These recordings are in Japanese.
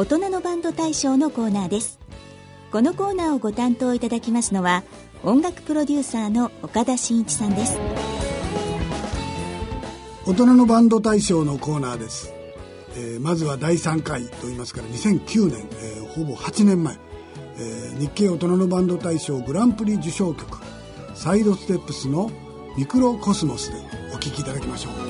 大人のバンド大賞のコーナーです。このコーナーをご担当いただきますのは音楽プロデューサーの岡田真一さんです。大人のバンド大賞のコーナーです、えー、まずは第3回と言いますから2009年、えー、ほぼ8年前、えー、日経大人のバンド大賞グランプリ受賞曲サイドステップスのミクロコスモスでお聴きいただきましょう。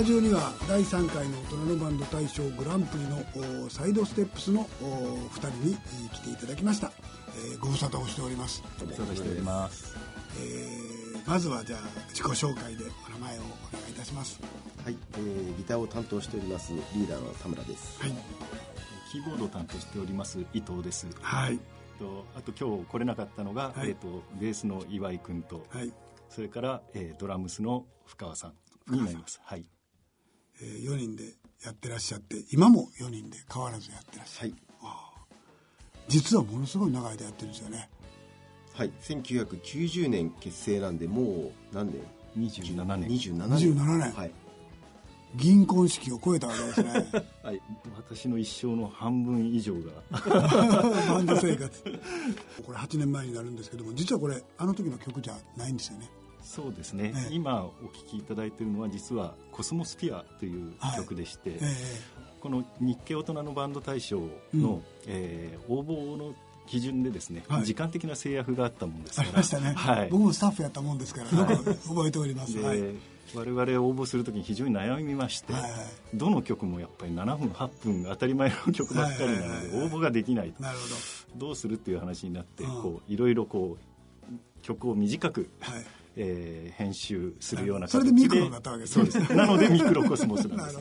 タジオには第3回の大人のバンド大賞グランプリのサイドステップスの2人に来ていただきました、えー、ご無沙汰をしております。ご無沙汰しております、えー、まずはじゃあ自己紹介でお名前をお願いいたします。はい、えー、ギターを担当しておりますリーダーの田村です。はい。キーボードを担当しております伊藤です。はい。とあと今日来れなかったのが、はい、えーと、ベースの岩井君と、はい、それから、えー、ドラムスの深川さんになります。はい。えー、4人でやってらっしゃって、今も4人で変わらずやってらっしゃる。はい。実はものすごい長い間やってるんですよね。はい。1990年結成なんで、もう何年 ?27 年。27年。27年。はい。銀婚式を超えたわけですね。はい。私の一生の半分以上が。バンド生活。これ8年前になるんですけども、実はこれ、あの時の曲じゃないんですよね。そうですね、え今お聴きいただいているのは実は「コスモスピア」という曲でして、はいえ。この日系大人のバンド大賞の、うん、えー、応募の基準でですね、はい、時間的な制約があったもんですからありましたね、はい、僕もスタッフやったもんですから、はい、覚えております、はい、我々応募するときに非常に悩みまして、はいはい、どの曲もやっぱり7分8分当たり前の曲ばっかりなので応募ができないと、なるほど。どうするっていう話になって、こういろいろこう曲を短く、はいえー、編集するような形で、それでミクロになったわけですね。そうです。なのでミクロコスモスなんです。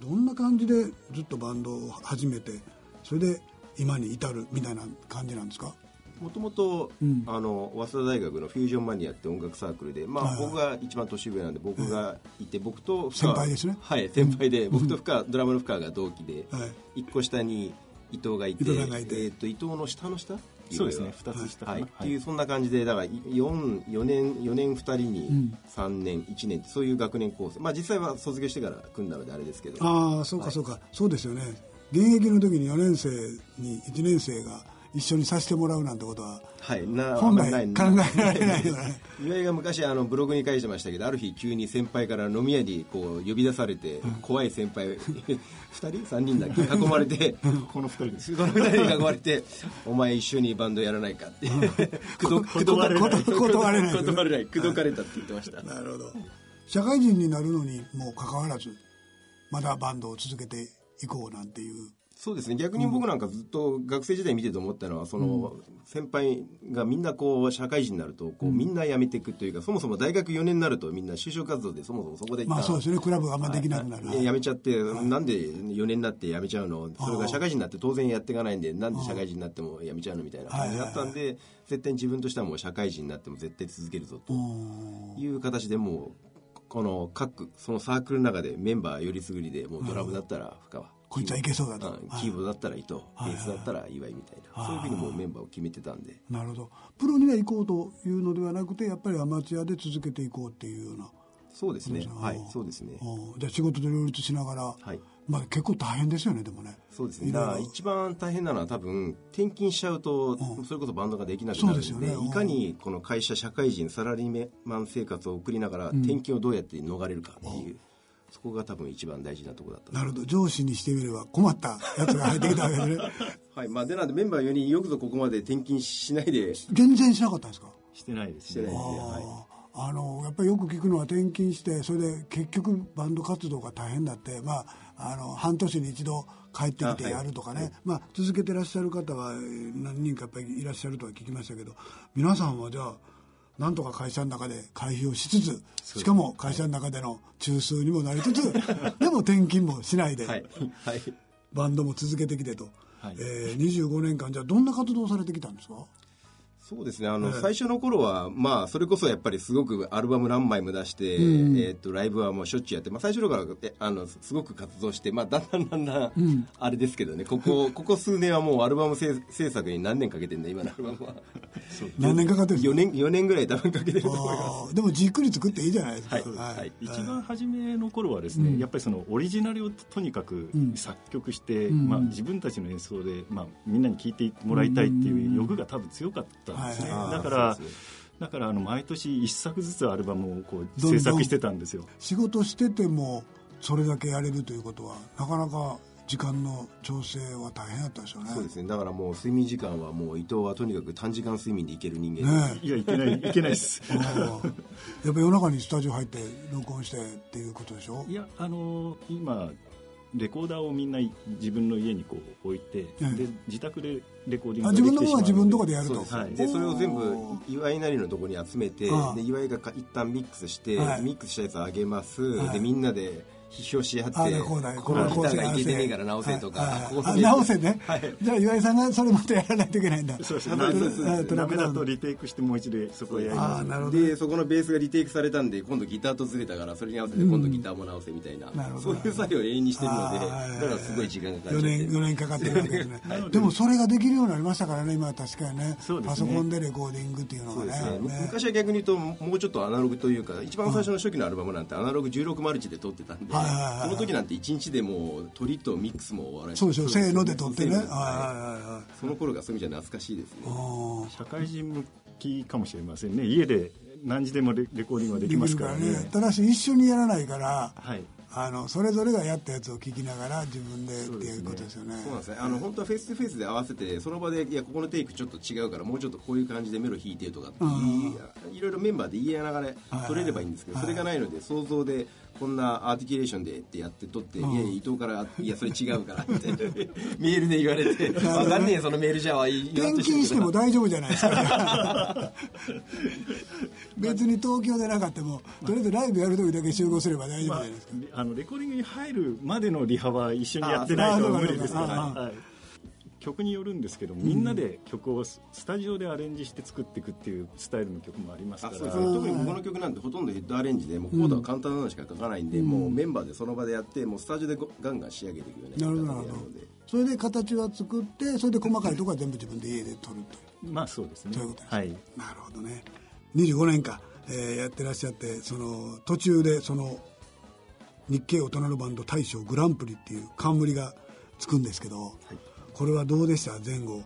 ど。んな感じでずっとバンドを始めてそれで今に至るみたいな感じなんですか？もともと早稲田大学のフュージョンマニアって音楽サークルで、まあ、僕が一番年上なんで僕がい。て、僕と先輩ですね。はい先輩で、僕と深ドラムの深が同期で、一個下に伊藤がいて伊藤えー、と伊藤の下の下そうですね2つ下はい、っていうそんな感じでだから 4, 4年4年2人に3年、1年そういう学年構成。まあ実際は卒業してから組んだのであれですけど。ああそうかそうか、そうですよね。現役の時に4年生に1年生が一緒にさせてもらうなんてことは、はい、な本来考えられないよね。岩井が昔あのブログに書いてましたけどある日急に先輩から飲み屋にこう呼び出されて、うん、怖い先輩 2人？3人だっけ？囲まれて この2人です。この2人に囲まれてお前一緒にバンドやらないかって。断れない。断れない。断れない。口説かれたって言ってました。なるほど。社会人になるのにもう関わらずまだバンドを続けていこうなんていうそうですね。逆に僕なんかずっと学生時代見てて思ったのはその先輩がみんなこう社会人になるとこうみんな辞めていくというかそもそも大学4年になるとみんな就職活動でそもそもそこでまあそうですね。クラブがあんまできなくなる、辞めちゃって、なんで4年になって辞めちゃうの？それが社会人になって当然やっていかないんでなんで社会人になっても辞めちゃうのみたいな感じだったんで絶対に自分としてはもう社会人になっても絶対続けるぞという形でもうこの各そのサークルの中でメンバーよりすぐりでもうドラムだったら深川こいつはいけそうだと、キーボードだったら伊藤、ベースだったら岩井みたいな、そういうふうにもうメンバーを決めてたんで。なるほど。プロには行こうというのではなくてやっぱりアマチュアで続けていこうっていうような。そうですね。はいそうですね。じゃあ仕事と両立しながら、はい。まあ、結構大変ですよねでもね。そうですね。だから一番大変なのは多分転勤しちゃうと、それこそバンドができなくなるので、ね、いかにこの会社社会人サラリーマン生活を送りながら、転勤をどうやって逃れるかっていう、そこが多分一番大事なところだった。なるほど。上司にしてみれば困ったやつが入ってきたわけですね。はい。まあでなんでメンバー4人よくぞここまで転勤しないで。全然しなかったんですか？してないです。してないですね。はいあのやっぱりよく聞くのは転勤してそれで結局バンド活動が大変だって。まああの半年に一度帰ってきてやるとかね、はい、まあ続けてらっしゃる方は何人かやっぱりいらっしゃるとは聞きましたけど。皆さんはじゃあなんとか会社の中で会費をしつつしかも会社の中での中枢にもなりつつ でも転勤もしないで、はい。はい、バンドも続けてきてと、はい。えー、25年間じゃあどんな活動をされてきたんですか？そうですね。あの、えー、最初の頃はまあそれこそやっぱりすごくアルバム何枚も出して、うん、えーと、ライブはもうしょっちゅうやって、まあ、最初の頃からあのすごく活動して、まあ、だんだんだんだん、うん、あれですけどね。ここ ここ数年はもうアルバム制作に何年かけてんだ今のアルバムは。何年かかってる4年 ,4 年ぐらい多分かけてると思います。でもじっくり作っていいじゃないですか、はい。はい。はい、一番初めの頃はですね、うん、やっぱりそのオリジナルをとにかく作曲して、まあ、自分たちの演奏で、まあ、みんなに聴いてもらいたいっていう欲が多分強かったんですね、だからからだからあの毎年一作ずつアルバムをこう制作してたんですよ。仕事しててもそれだけやれるということはなかなか時間の調整は大変だったでしょうね。そうですね。だからもう睡眠時間はもう伊藤はとにかく短時間睡眠でいける人間。ねいやいけないいけないです。やっぱ夜中にスタジオ入って録音してっていうことでしょ？いやあのー、今レコーダーをみんな自分の家にこう置いて、うん、で自宅でレコーディング自分のものは自分のとこでやると。はい、でそれを全部岩井なりのところに集めてで岩井が一旦ミックスして、はい、ミックスしたやつをあげます、はい、でみんなで批評し合ってこのギターがいけてねえから直せとか、直せね、じゃあ岩井さんがそれまたやらないといけないんだ。そうです。ダメだとリテイクしてもう一度そこへやります。でそこのベースがリテイクされたんで今度ギターとずれたからそれに合わせて今度ギターも直せみたいな、そういう作業を永遠にしてるのでだからすごい時間がかかって4年 ,4 年かかってるわけですね。でもそれができるようになりましたからね今は確かにね。パソコンでレコーディングっていうのがね。昔は逆に言うともうちょっとアナログというか一番最初の初期のアルバムなんてアナログ16マルチで撮ってたんでその時なんて1日でもう鳥とミックスも終わらそうでしょせーので撮ってね。その頃がそういう意味じゃ懐かしいですね。社会人向きかもしれませんね。家で何時でもレコーディングはできますからね、ね、ただし一緒にやらないから、はい、あのそれぞれがやったやつを聞きながら自分でっていうことですよね。そうなんですね。あの本当はフェイスとフェイスで合わせてその場でいやここのテイクちょっと違うからもうちょっとこういう感じでメロ弾いてとかっていろいろメンバーで言いながら取れればいいんですけど、それがないので想像でこんなアーティキュレーションでってやって撮って、いや伊藤からいやそれ違うからって メールで言われて分かんねえそのメールじゃあ転勤しても大丈夫じゃないですか。別に東京でなかったもとりあえずライブやる時だけ集合すれば大丈夫じゃないですか、まあ、あのレコーディングに入るまでのリハは一緒にやってないと無理ですから、はい曲によるんですけどみんなで曲をスタジオでアレンジして作っていくっていうスタイルの曲もありますから。特にこの曲なんてほとんどヘッドアレンジでもうコードは簡単なのしか書かないんで、うん、もうメンバーでその場でやってもうスタジオでガンガン仕上げていくよねなるほどなるほど。それで形は作ってそれで細かいところは全部自分で家で撮るという。まあそうですね。そういうことです、はい、なるほどね。25年間、えー、やってらっしゃってその途中でその日系大人のバンド大賞グランプリっていう冠がつくんですけど、はいこれはどうでした？前後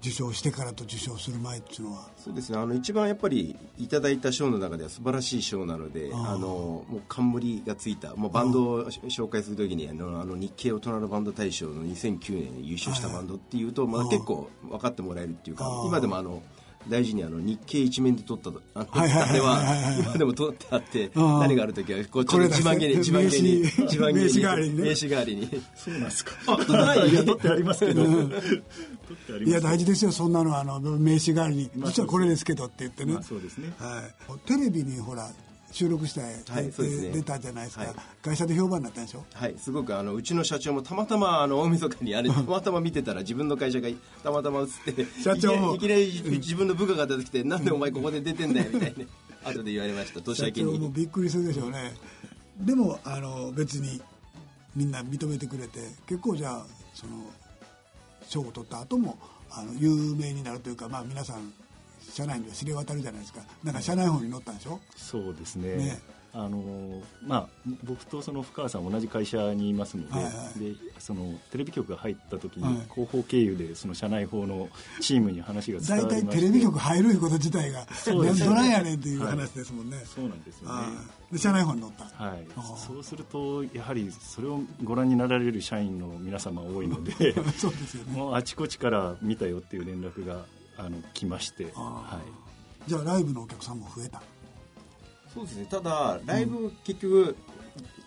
受賞してからと受賞する前っていうのは。そうですね。あの一番やっぱりいただいた賞の中では素晴らしい賞なのであのもう冠がついたもうバンドを紹介するときにあのあの日系大人のバンド大賞の2009年に優勝したバンドっていうと、まあ、結構分かってもらえるっていうか今でもあの大事にあの日経一面で撮ったあのでは今でも撮ってあって何がある時はこうちょっと自慢げに自慢げに自慢げに名刺代わりに、名刺代わりに。そうなんですか。い？いや撮ってありますけど。いや大事ですよ。そんなのあの名刺代わりに実はこれですけどって言ってね。そうですね。はい。テレビにほら収録して、はい、出たじゃないですか、はい、会社で評判になったでしょ？はいすごくあのうちの社長もたまたまあの大晦日にあれ たまたま見てたら自分の会社がたまたま映って社長も。いきなり自分の部下が出てきて、なんでお前ここで出てんだよみたいな 後で言われました年明けに。社長もびっくりするでしょうね。でもあの別にみんな認めてくれて結構じゃあその賞を取った後もあの有名になるというかまあ皆さん社内には知れ渡るじゃないですか。なんか社内法に載ったんでしょ？そうですね。ね。あのまあ、僕とその深川さん同じ会社にいますのではいはい、でそのテレビ局が入った時に広報経由でその社内法のチームに話が伝わりま大体テレビ局入るいうこと自体がどないやねんっていう話ですもんね、はい、そうなんですよね。で社内法に載った。はい。そうするとやはりそれをご覧になられる社員の皆様多いので そうですよ、ね、もうあちこちから見たよっていう連絡があの来まして、はい、じゃあライブのお客さんも増えた。そうですね。ただライブ結局、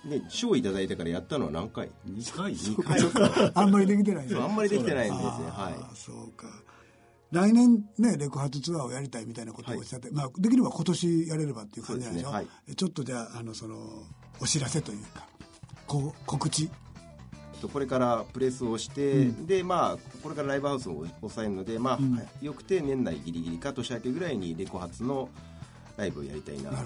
ね、賞いただいてからやったのは何回 ?2 回？2回。あんまりできてないんあんまりできてないんですねはい。そうか。来年ねレコ発ツアーをやりたいみたいなことをおっしゃって、はい、まあ、できれば今年やれればっていう感じなんでしょ、ねはい、ちょっとじゃああのそのお知らせというかこう告知これからプレスをして、うん、でまあこれからライブハウスを抑えるのでまあ、うん、よくて年内ギリギリか年明けぐらいにレコ発のライブをやりたいなって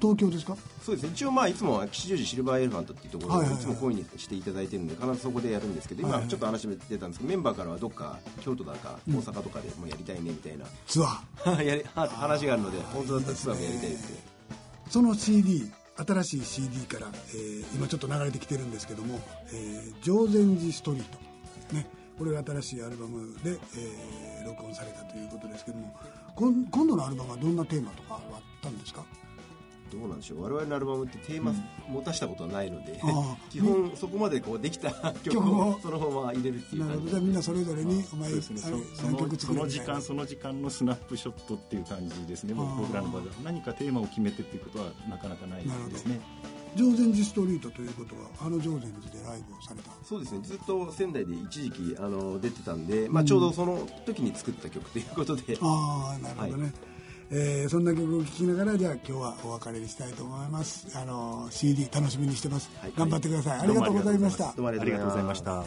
東京ですか？そうですね。一応まあいつも吉祥寺シルバーエレファントっていうところでいつも声にしていただいてるんで必ずそこでやるんですけど今ちょっと話も出たんですけどメンバーからはどっか京都だか大阪とかでもやりたいねみたいな、ツアー。やり話があるので本当だったらツアーもやりたいですねその CD 新しい CD から、えー、今ちょっと流れてきてるんですけども「えー、常禅寺ストリート」ねこれが新しいアルバムで、えー、録音されたということですけども今度のアルバムはどんなテーマとかあったんですか？どうなんでしょう。我々のアルバムってテーマ持たしたことはないので、基本そこまでこうできた曲をそのまま入れるっていうなるほど。みんなそれぞれにお前、ね、何曲作るその時間その時間のスナップショットっていう感じですね。僕らの場合は何かテーマを決めてっていうことはなかなかないですね。常禅寺ストリートということはあの常禅寺でライブをされた。そうですねずっと仙台で一時期あの出てたんで、まあ、ちょうどその時に作った曲ということで、うん、ああなるほどね、はいえー、そんな曲を聴きながらじゃあ今日はお別れにしたいと思います。あの CD 楽しみにしてます、はい、頑張ってください、ありがとうございました。どうもありがとうございました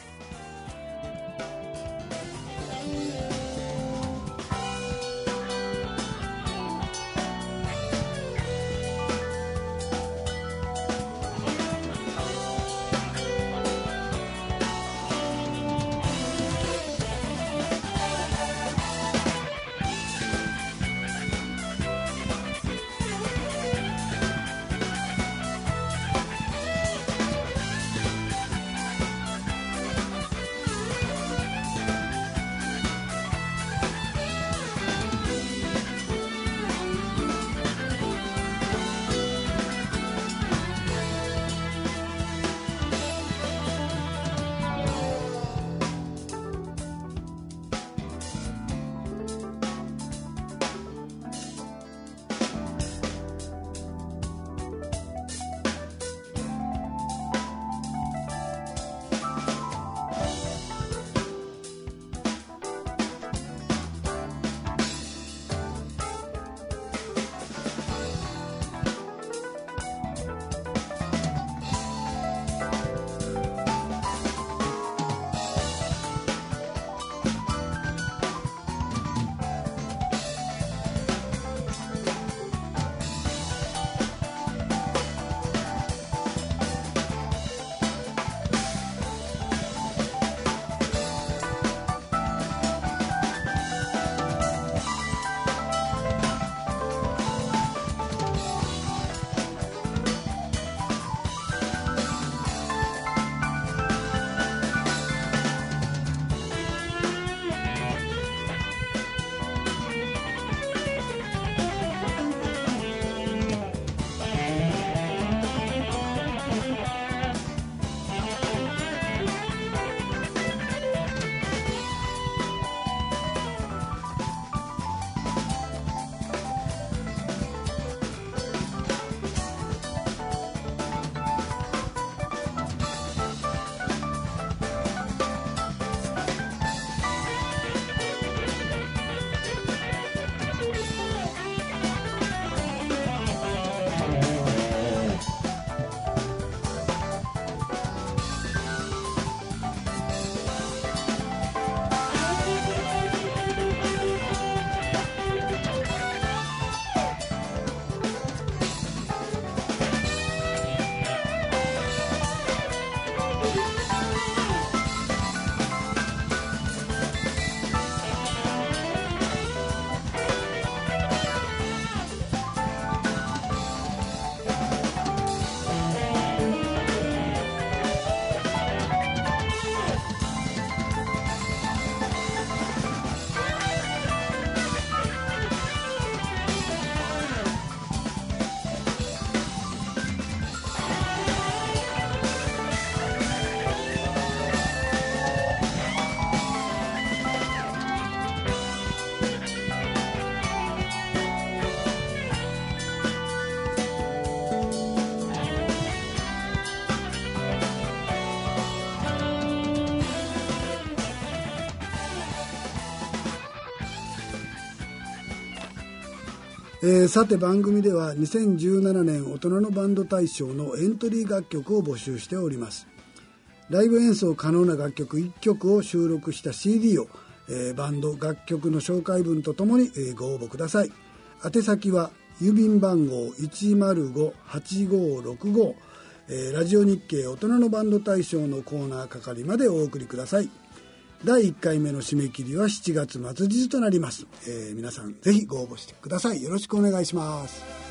えー、さて番組では2017年大人のバンド大賞のエントリー楽曲を募集しております。ライブ演奏可能な楽曲1曲を収録した CD を、えー、バンド楽曲の紹介文とともに、えー、ご応募ください。宛先は郵便番号105-8565、えー、ラジオ日経大人のバンド大賞のコーナー係までお送りください。第1回目の締め切りは7月末日となります、えー、皆さんぜひご応募してください。よろしくお願いします。